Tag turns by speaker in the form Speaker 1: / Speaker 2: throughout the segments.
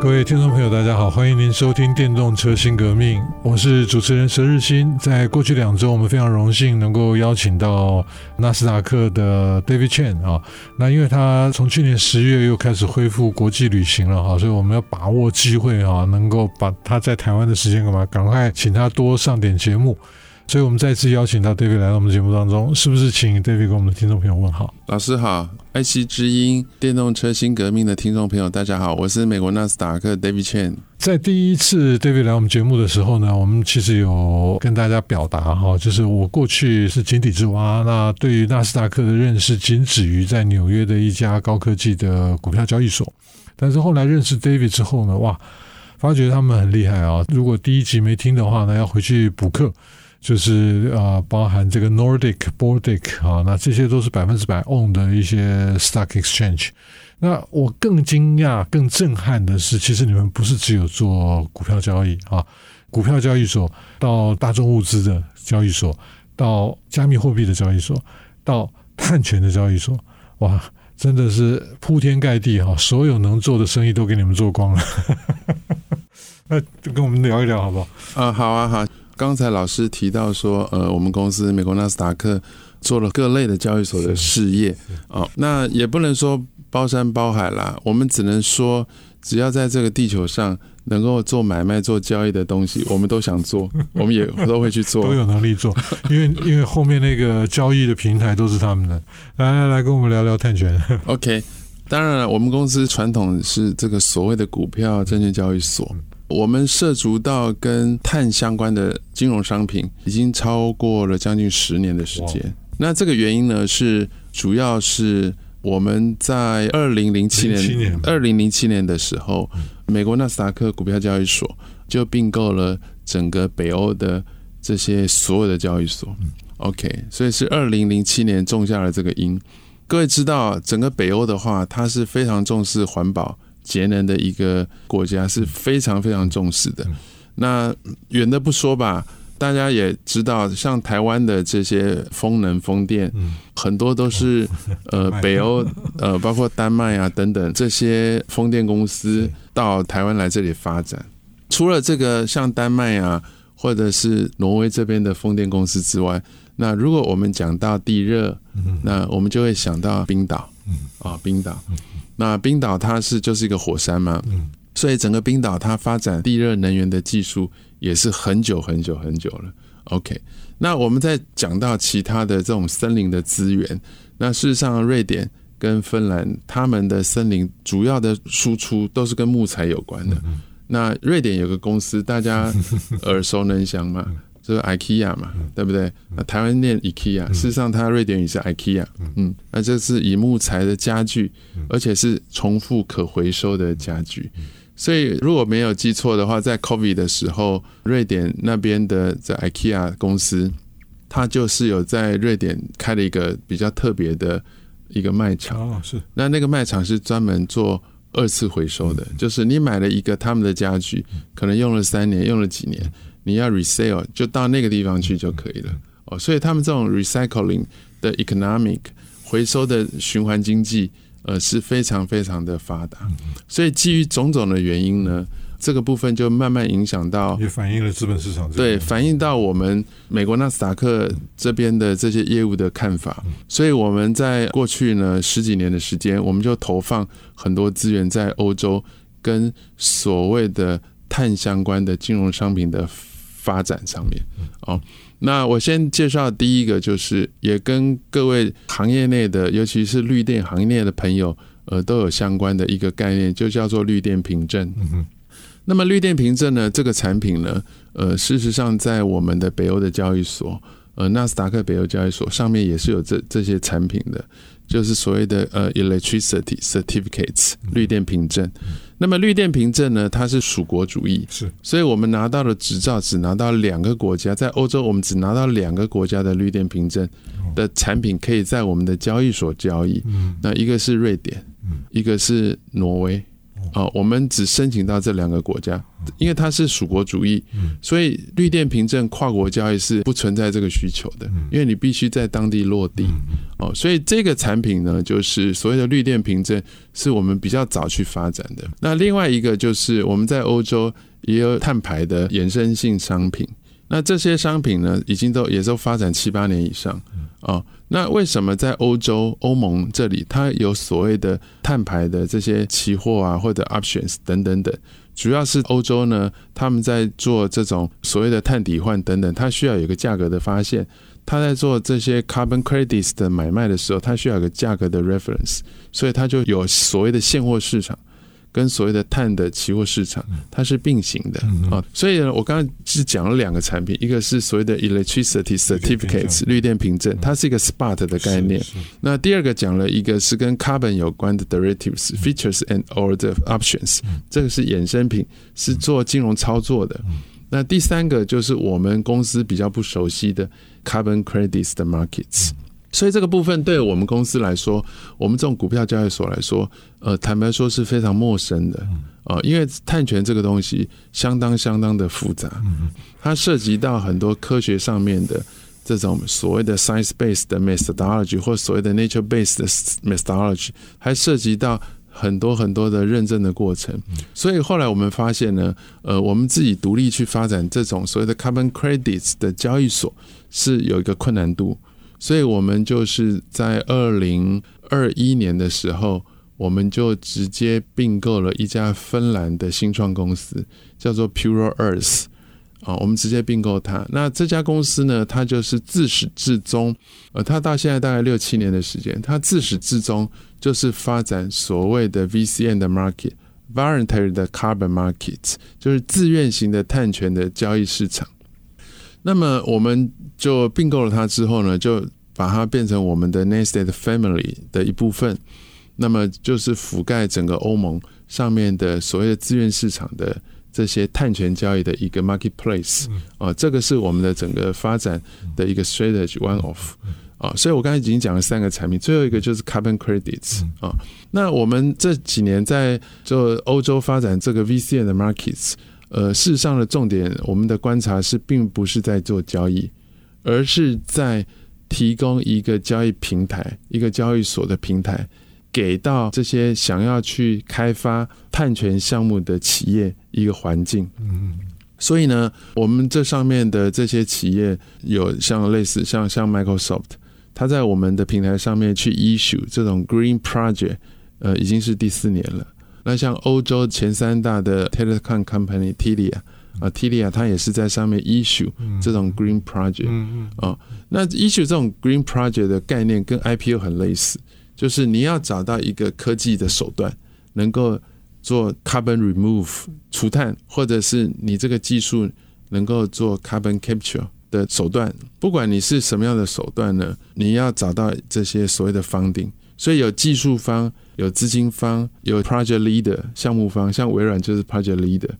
Speaker 1: 各位听众朋友，大家好，欢迎您收听《电动车新革命》，我是主持人佘日新。在过去两周，我们非常荣幸能够邀请到纳斯达克的 David Chen 啊，那因为他从去年十月又开始恢复国际旅行了哈，所以我们要把握机会啊，能够把他在台湾的时间干嘛，赶快请他多上点节目。所以我们再次邀请到 David 来到我们节目当中，是不是请 David 跟我们的听众朋友问好？
Speaker 2: 老师好，爱惜之音电动车新革命的听众朋友，大家好，我是美国纳斯达克 David Chen。
Speaker 1: 在第一次 David 来我们节目的时候呢，我们其实有跟大家表达哈，就是我过去是井底之蛙，那对于纳斯达克的认识仅止于在纽约的一家高科技的股票交易所，但是后来认识 David 之后呢，哇，发觉他们很厉害啊！如果第一集没听的话呢，要回去补课。就是啊，包含这个 Nordic、Baltic 啊，那这些都是百分之百 own 的一些 stock exchange。那我更惊讶、更震撼的是，其实你们不是只有做股票交易啊，股票交易所到大众物资的交易所，到加密货币的交易所，到碳权的交易所，哇，真的是铺天盖地哈，所有能做的生意都给你们做光了。那就跟我们聊一聊好不好？
Speaker 2: 啊，好啊，好。刚才老师提到说，呃，我们公司美国纳斯达克做了各类的交易所的事业哦，那也不能说包山包海啦，我们只能说，只要在这个地球上能够做买卖、做交易的东西，我们都想做，我们也都会去做，
Speaker 1: 都有能力做，因为 因为后面那个交易的平台都是他们的。来来来，跟我们聊聊碳权。
Speaker 2: OK，当然了，我们公司传统是这个所谓的股票证券交易所。我们涉足到跟碳相关的金融商品，已经超过了将近十年的时间。那这个原因呢，是主要是我们在二零零七年，二零零七年的时候，美国纳斯达克股票交易所就并购了整个北欧的这些所有的交易所。OK，所以是二零零七年种下了这个因。各位知道，整个北欧的话，它是非常重视环保。节能的一个国家是非常非常重视的。那远的不说吧，大家也知道，像台湾的这些风能、风电，很多都是呃北欧呃，包括丹麦啊等等这些风电公司到台湾来这里发展。除了这个像丹麦啊，或者是挪威这边的风电公司之外，那如果我们讲到地热，那我们就会想到冰岛。啊，冰岛。那冰岛它是就是一个火山嘛，所以整个冰岛它发展地热能源的技术也是很久很久很久了。OK，那我们再讲到其他的这种森林的资源，那事实上瑞典跟芬兰他们的森林主要的输出都是跟木材有关的。那瑞典有个公司大家耳熟能详嘛。这个 IKEA 嘛，对不对？那台湾念 IKEA，事实上它瑞典语是 IKEA。嗯，那这是以木材的家具，而且是重复可回收的家具。所以如果没有记错的话，在 COVID 的时候，瑞典那边的在 IKEA 公司，它就是有在瑞典开了一个比较特别的一个卖场。哦，是。那那个卖场是专门做二次回收的，就是你买了一个他们的家具，可能用了三年，用了几年。你要 resale 就到那个地方去就可以了。哦，所以他们这种 recycling 的 economic 回收的循环经济呃是非常非常的发达，所以基于种种的原因呢，这个部分就慢慢影响到
Speaker 1: 也反映了资本市场
Speaker 2: 对，反映到我们美国纳斯达克这边的这些业务的看法，所以我们在过去呢十几年的时间，我们就投放很多资源在欧洲跟所谓的碳相关的金融商品的。发展上面，哦，那我先介绍第一个，就是也跟各位行业内的，尤其是绿电行业内的朋友，呃，都有相关的一个概念，就叫做绿电凭证。那么绿电凭证呢，这个产品呢，呃，事实上在我们的北欧的交易所，呃纳斯达克北欧交易所上面也是有这这些产品的，就是所谓的呃 electricity certificates 绿电凭证。那么绿电凭证呢，它是属国主义，
Speaker 1: 是，
Speaker 2: 所以我们拿到的执照只拿到两个国家，在欧洲我们只拿到两个国家的绿电凭证的产品可以在我们的交易所交易。那一个是瑞典，一个是挪威。哦，我们只申请到这两个国家，因为它是属国主义，所以绿电凭证跨国交易是不存在这个需求的，因为你必须在当地落地。哦，所以这个产品呢，就是所谓的绿电凭证，是我们比较早去发展的。那另外一个就是我们在欧洲也有碳排的衍生性商品，那这些商品呢，已经都也都发展七八年以上。哦，那为什么在欧洲欧盟这里，它有所谓的碳排的这些期货啊，或者 options 等等等？主要是欧洲呢，他们在做这种所谓的碳抵换等等，它需要有一个价格的发现。他在做这些 carbon credits 的买卖的时候，它需要有个价格的 reference，所以它就有所谓的现货市场。跟所谓的碳的期货市场，它是并行的啊，所以呢，我刚刚是讲了两个产品，一个是所谓的 electricity certificates 绿电凭证，它是一个 spot 的概念。那第二个讲了一个是跟 carbon 有关的 derivatives features and or the options，这个是衍生品，是做金融操作的。那第三个就是我们公司比较不熟悉的 carbon credits 的 markets。所以这个部分对我们公司来说，我们这种股票交易所来说，呃，坦白说是非常陌生的啊、呃，因为碳权这个东西相当相当的复杂，它涉及到很多科学上面的这种所谓的 science-based 的 methodology 或所谓的 nature-based 的 methodology，还涉及到很多很多的认证的过程。所以后来我们发现呢，呃，我们自己独立去发展这种所谓的 carbon credits 的交易所是有一个困难度。所以我们就是在二零二一年的时候，我们就直接并购了一家芬兰的新创公司，叫做 Puro Earth 啊，我们直接并购它。那这家公司呢，它就是自始至终，呃，它到现在大概六七年的时间，它自始至终就是发展所谓的 VCN 的 market，voluntary 的 carbon market，就是自愿型的碳权的交易市场。那么我们就并购了它之后呢，就把它变成我们的 Nested Family 的一部分。那么就是覆盖整个欧盟上面的所谓的资源市场的这些碳权交易的一个 marketplace 啊，这个是我们的整个发展的一个 strategy one of 啊。所以我刚才已经讲了三个产品，最后一个就是 carbon credits 啊。那我们这几年在就欧洲发展这个 VCN 的 markets。呃，事实上的重点，我们的观察是，并不是在做交易，而是在提供一个交易平台，一个交易所的平台，给到这些想要去开发碳权项目的企业一个环境。嗯，所以呢，我们这上面的这些企业，有像类似像像 Microsoft，它在我们的平台上面去 issue 这种 Green Project，呃，已经是第四年了。那像欧洲前三大的 telecom company tilia 啊 tilia 它也是在上面 issue 这种 green project 嗯嗯。啊那 issue 这种 green project 的概念跟 IPO 很类似就是你要找到一个科技的手段能够做 carbon remove 除碳或者是你这个技术能够做 carbon capture 的手段。不管你是什么样的手段呢你要找到这些所谓的方定所以有技术方有资金方，有 project leader 项目方，像微软就是 project leader，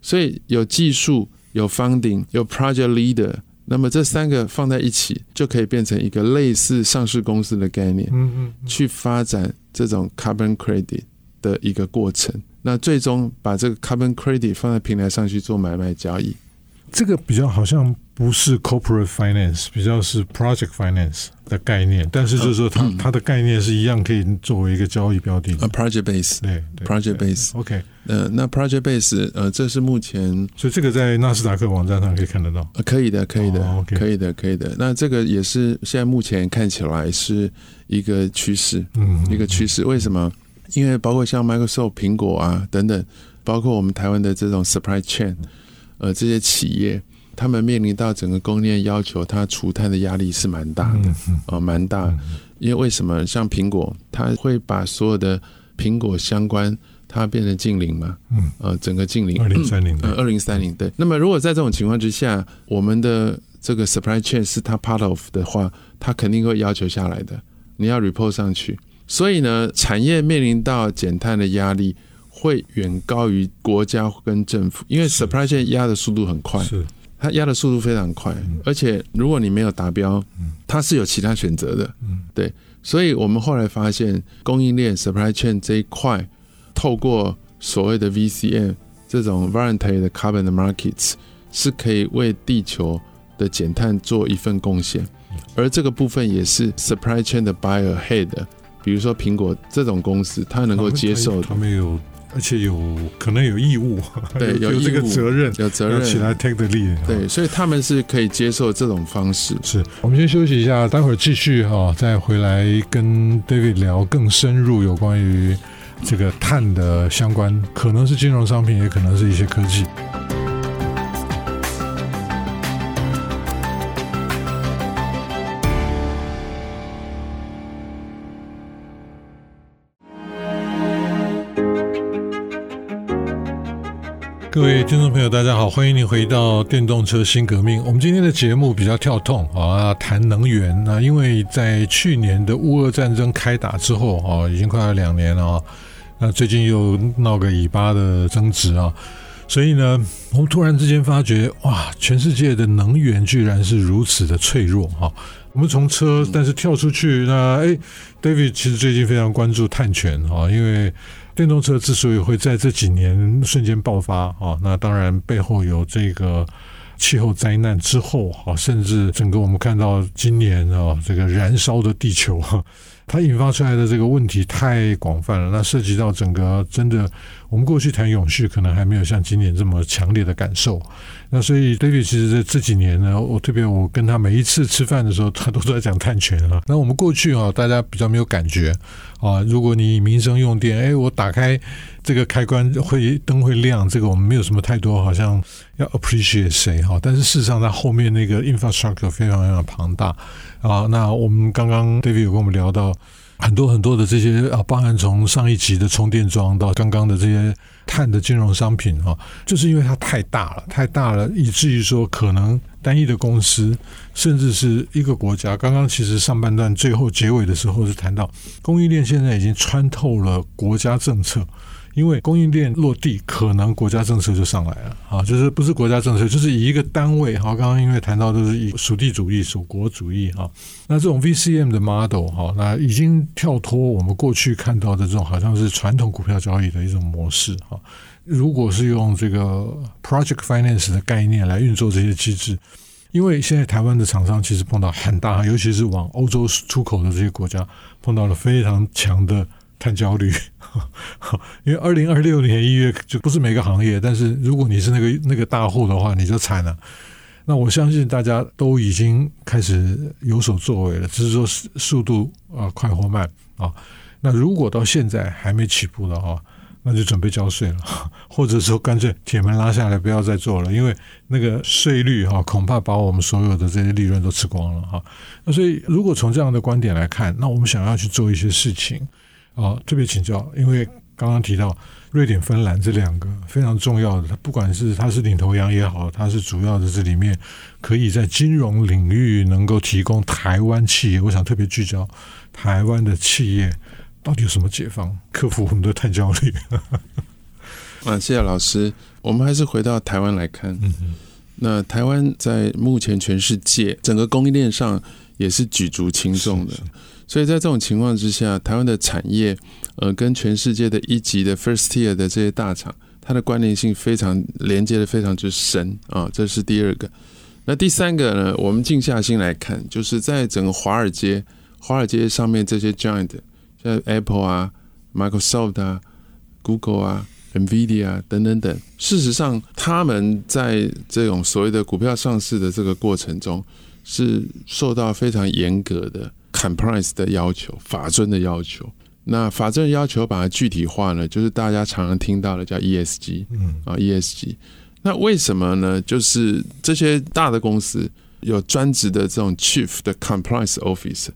Speaker 2: 所以有技术、有 funding、有 project leader，那么这三个放在一起，就可以变成一个类似上市公司的概念，嗯嗯，去发展这种 carbon credit 的一个过程，那最终把这个 carbon credit 放在平台上去做买卖交易，
Speaker 1: 这个比较好像。不是 corporate finance，比较是 project finance 的概念，但是就是说它，它、嗯、它的概念是一样，可以作为一个交易标的。
Speaker 2: 啊，project base，
Speaker 1: 对，对
Speaker 2: ，project base。
Speaker 1: OK，
Speaker 2: 呃，那 project base，呃，这是目前，
Speaker 1: 所以这个在纳斯达克网站上可以看得到。
Speaker 2: 啊，可以的，可以的、
Speaker 1: 哦 okay、
Speaker 2: 可以的，可以的。那这个也是现在目前看起来是一个趋势，嗯，一个趋势。为什么？因为包括像 Microsoft、苹果啊等等，包括我们台湾的这种 supply chain，呃，这些企业。他们面临到整个供应链要求，它除碳的压力是蛮大的，啊，蛮大。因为为什么？像苹果，它会把所有的苹果相关，它变成近零嘛？嗯呃，整个近零。二零三零。呃，二零三零。对。那么，如果在这种情况之下，我们的这个 supply chain 是它 part of 的话，它肯定会要求下来的，你要 report 上去。所以呢，产业面临到减碳的压力会远高于国家跟政府，因为 supply chain 压的速度很快，是。它压的速度非常快，而且如果你没有达标，它是有其他选择的，对。所以我们后来发现，供应链 supply chain 这一块，透过所谓的 VCM 这种 voluntary carbon markets，是可以为地球的减碳做一份贡献，而这个部分也是 supply chain 的 buyer head。比如说苹果这种公司，它能够接受，
Speaker 1: 他们有，而且有可能有义务，
Speaker 2: 对，有这个责任，
Speaker 1: 有责任起来 take the lead，
Speaker 2: 对，所以他们是可以接受这种方式。
Speaker 1: 是我们先休息一下，待会儿继续哈，再回来跟 David 聊更深入有关于这个碳的相关，可能是金融商品，也可能是一些科技。各位听众朋友，大家好，欢迎您回到电动车新革命。我们今天的节目比较跳痛啊，谈能源啊，因为在去年的乌俄战争开打之后啊，已经快要两年了啊，那最近又闹个以巴的争执啊，所以呢，我们突然之间发觉，哇，全世界的能源居然是如此的脆弱哈。我们从车，但是跳出去，那哎，David 其实最近非常关注碳权啊，因为。电动车之所以会在这几年瞬间爆发啊，那当然背后有这个气候灾难之后啊，甚至整个我们看到今年啊，这个燃烧的地球，它引发出来的这个问题太广泛了。那涉及到整个真的，我们过去谈永续，可能还没有像今年这么强烈的感受。那所以，David 其实在这几年呢，我特别我跟他每一次吃饭的时候，他都在讲碳权啊。那我们过去啊，大家比较没有感觉啊。如果你民生用电，哎，我打开这个开关会灯会亮，这个我们没有什么太多好像要 appreciate 谁哈。但是事实上，它后面那个 infrastructure 非常非常庞大啊。那我们刚刚 David 有跟我们聊到。很多很多的这些啊，包含从上一集的充电桩到刚刚的这些碳的金融商品啊，就是因为它太大了，太大了，以至于说可能单一的公司，甚至是一个国家。刚刚其实上半段最后结尾的时候是谈到供应链现在已经穿透了国家政策。因为供应链落地，可能国家政策就上来了啊，就是不是国家政策，就是以一个单位哈。刚刚因为谈到都是以属地主义、属国主义哈，那这种 VCM 的 model 哈，那已经跳脱我们过去看到的这种好像是传统股票交易的一种模式哈。如果是用这个 project finance 的概念来运作这些机制，因为现在台湾的厂商其实碰到很大，尤其是往欧洲出口的这些国家，碰到了非常强的。碳焦虑，因为二零二六年一月就不是每个行业，但是如果你是那个那个大户的话，你就惨了。那我相信大家都已经开始有所作为了，只是说速度啊快或慢啊。那如果到现在还没起步的话，那就准备交税了，或者说干脆铁门拉下来，不要再做了，因为那个税率哈恐怕把我们所有的这些利润都吃光了哈。那所以如果从这样的观点来看，那我们想要去做一些事情。啊，特别请教，因为刚刚提到瑞典、芬兰这两个非常重要的，它不管是它是领头羊也好，它是主要的这里面可以在金融领域能够提供台湾企业，我想特别聚焦台湾的企业到底有什么解放，克服我们的碳焦虑。
Speaker 2: 啊，谢谢老师，我们还是回到台湾来看，嗯，那台湾在目前全世界整个供应链上也是举足轻重的。是是所以在这种情况之下，台湾的产业，呃，跟全世界的一级的 first tier 的这些大厂，它的关联性非常连接的非常之深啊，这是第二个。那第三个呢，我们静下心来看，就是在整个华尔街，华尔街上面这些 giant，像 Apple 啊、Microsoft 啊、Google 啊、Nvidia 啊等等等，事实上他们在这种所谓的股票上市的这个过程中，是受到非常严格的。Compliance 的要求，法遵的要求。那法遵的要求把它具体化呢，就是大家常常听到的叫 ESG，嗯啊 ESG。那为什么呢？就是这些大的公司有专职的这种 Chief 的 Compliance Officer，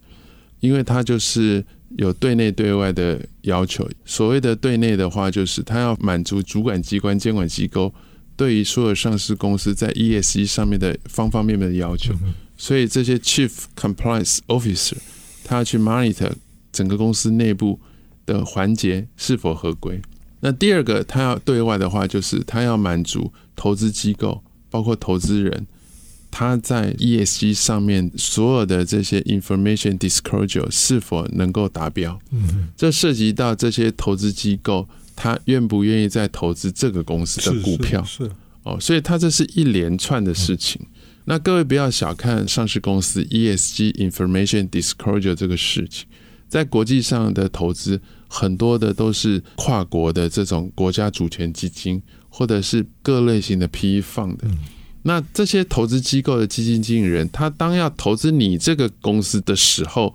Speaker 2: 因为它就是有对内对外的要求。所谓的对内的话，就是它要满足主管机关、监管机构对于所有上市公司在 ESG 上面的方方面面的要求，所以这些 Chief Compliance Officer 他要去 monitor 整个公司内部的环节是否合规。那第二个，他要对外的话，就是他要满足投资机构，包括投资人，他在 ESG 上面所有的这些 information disclosure 是否能够达标？嗯，这涉及到这些投资机构，他愿不愿意再投资这个公司的股票？是哦，所以他这是一连串的事情。那各位不要小看上市公司 ESG information disclosure 这个事情，在国际上的投资。很多的都是跨国的这种国家主权基金，或者是各类型的 PE fund 的。那这些投资机构的基金经理人，他当要投资你这个公司的时候，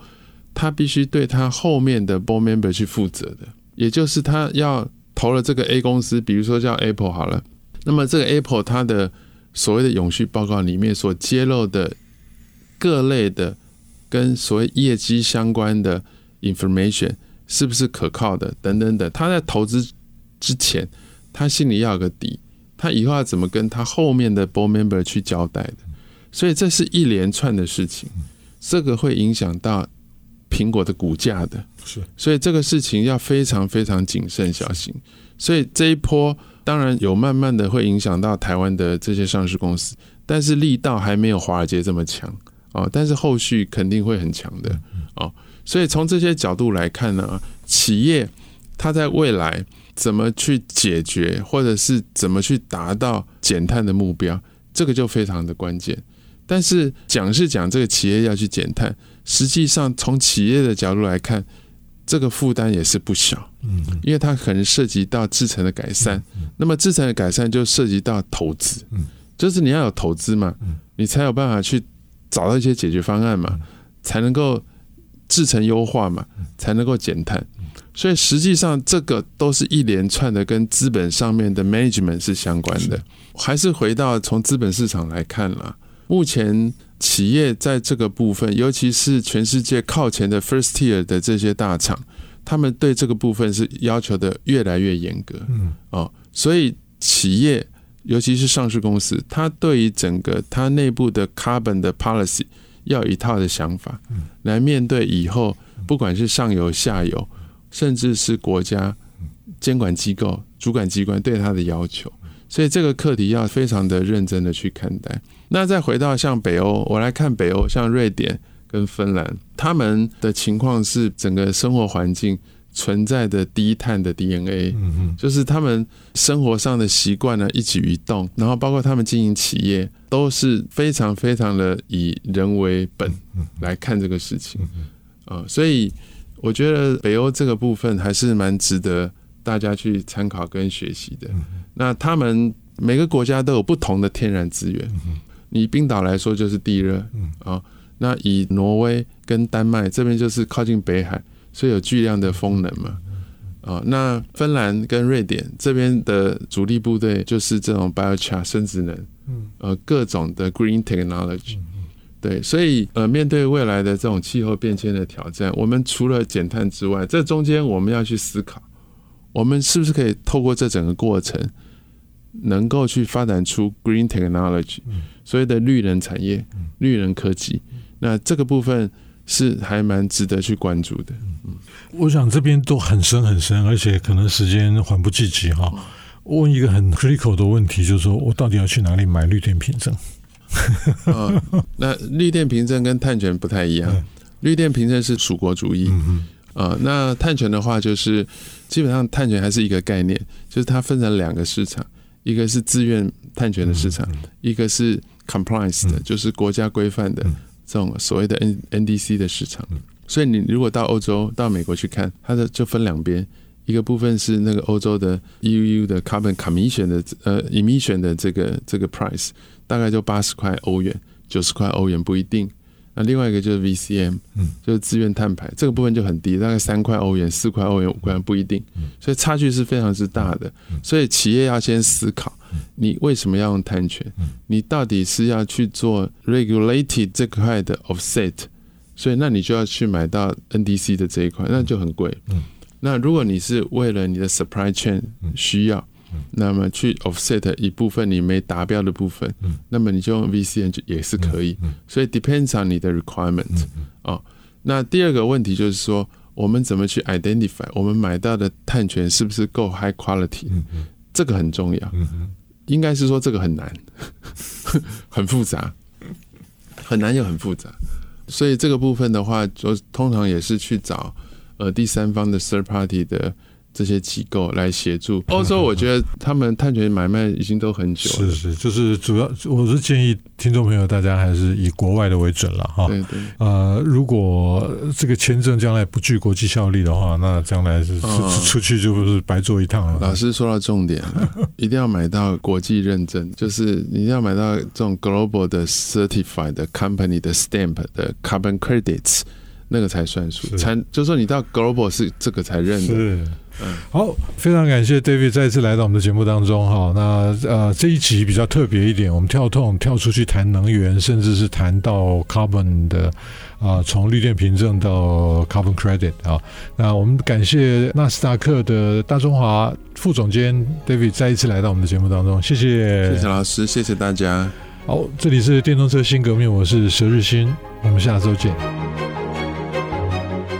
Speaker 2: 他必须对他后面的 board member 去负责的。也就是他要投了这个 A 公司，比如说叫 Apple 好了，那么这个 Apple 它的所谓的永续报告里面所揭露的各类的跟所谓业绩相关的 information。是不是可靠的？等等等，他在投资之前，他心里要有个底，他以后要怎么跟他后面的 board member 去交代的？所以这是一连串的事情，这个会影响到苹果的股价的。是，所以这个事情要非常非常谨慎小心。所以这一波当然有慢慢的会影响到台湾的这些上市公司，但是力道还没有华尔街这么强啊。但是后续肯定会很强的啊。所以从这些角度来看呢，企业它在未来怎么去解决，或者是怎么去达到减碳的目标，这个就非常的关键。但是讲是讲这个企业要去减碳，实际上从企业的角度来看，这个负担也是不小，嗯，因为它可能涉及到制程的改善，那么制程的改善就涉及到投资，嗯。就是你要有投资嘛，你才有办法去找到一些解决方案嘛，才能够。制程优化嘛，才能够减碳，所以实际上这个都是一连串的，跟资本上面的 management 是相关的。还是回到从资本市场来看啦，目前企业在这个部分，尤其是全世界靠前的 first tier 的这些大厂，他们对这个部分是要求的越来越严格。嗯，哦，所以企业尤其是上市公司，它对于整个它内部的 carbon 的 policy。要有一套的想法，来面对以后，不管是上游、下游，甚至是国家监管机构、主管机关对它的要求，所以这个课题要非常的认真的去看待。那再回到像北欧，我来看北欧，像瑞典跟芬兰，他们的情况是整个生活环境。存在的低碳的 DNA，就是他们生活上的习惯呢，一举一动，然后包括他们经营企业，都是非常非常的以人为本来看这个事情啊，所以我觉得北欧这个部分还是蛮值得大家去参考跟学习的。那他们每个国家都有不同的天然资源，以冰岛来说就是地热啊，那以挪威跟丹麦这边就是靠近北海。所以有巨量的风能嘛，啊，那芬兰跟瑞典这边的主力部队就是这种 biochar 生质能，呃，各种的 green technology，对，所以呃，面对未来的这种气候变迁的挑战，我们除了减碳之外，这中间我们要去思考，我们是不是可以透过这整个过程，能够去发展出 green technology，所谓的绿能产业、绿能科技，那这个部分。是还蛮值得去关注的。嗯，
Speaker 1: 我想这边都很深很深，而且可能时间缓不济急哈。问一个很 critical 的问题，就是说我到底要去哪里买绿电凭证？
Speaker 2: 哦，那绿电凭证跟碳权不太一样。绿电凭证是属国主义，嗯啊，那碳权的话，就是基本上碳权还是一个概念，就是它分成两个市场，一个是自愿碳权的市场，一个是 compliance 的，就是国家规范的。这种所谓的 N NDC 的市场，所以你如果到欧洲、到美国去看，它的就分两边，一个部分是那个欧洲的 EU 的 Carbon Commission 的呃 Emission 的这个这个 Price，大概就八十块欧元、九十块欧元不一定。那另外一个就是 VCM，就是自愿碳排，这个部分就很低，大概三块欧元、四块欧元、五块不一定，所以差距是非常之大的。所以企业要先思考。你为什么要用碳权？你到底是要去做 regulated 这块的 offset，所以那你就要去买到 NDC 的这一块，那就很贵。那如果你是为了你的 supply chain 需要，那么去 offset 一部分你没达标的部分，嗯、那么你就用 VCM 就也是可以。所以 depends on 你的 requirement、哦。那第二个问题就是说，我们怎么去 identify 我们买到的碳权是不是够 high quality？、这个很重要。应该是说这个很难，很复杂，很难又很复杂。所以这个部分的话，就通常也是去找呃第三方的 third party 的。这些机构来协助欧洲，我觉得他们碳权买卖已经都很久了。
Speaker 1: 是是，就是主要我是建议听众朋友大家还是以国外的为准了哈。对对。呃，如果这个签证将来不具国际效力的话，那将来是出去就不是白做一趟了。
Speaker 2: 老师说到重点了，一定要买到国际认证，就是你一定要买到这种 global 的 certified 的 company 的 stamp 的 carbon credits，那个才算数，才就是说你到 global 是这个才认的。嗯，
Speaker 1: 好，非常感谢 David 再次来到我们的节目当中哈。那呃这一集比较特别一点，我们跳痛跳出去谈能源，甚至是谈到 carbon 的啊，从、呃、绿电凭证到 carbon credit 啊。那我们感谢纳斯达克的大中华副总监 David 再一次来到我们的节目当中，谢谢，
Speaker 2: 谢谢老师，谢谢大家。
Speaker 1: 好，这里是电动车新革命，我是佘日新，我们下周见。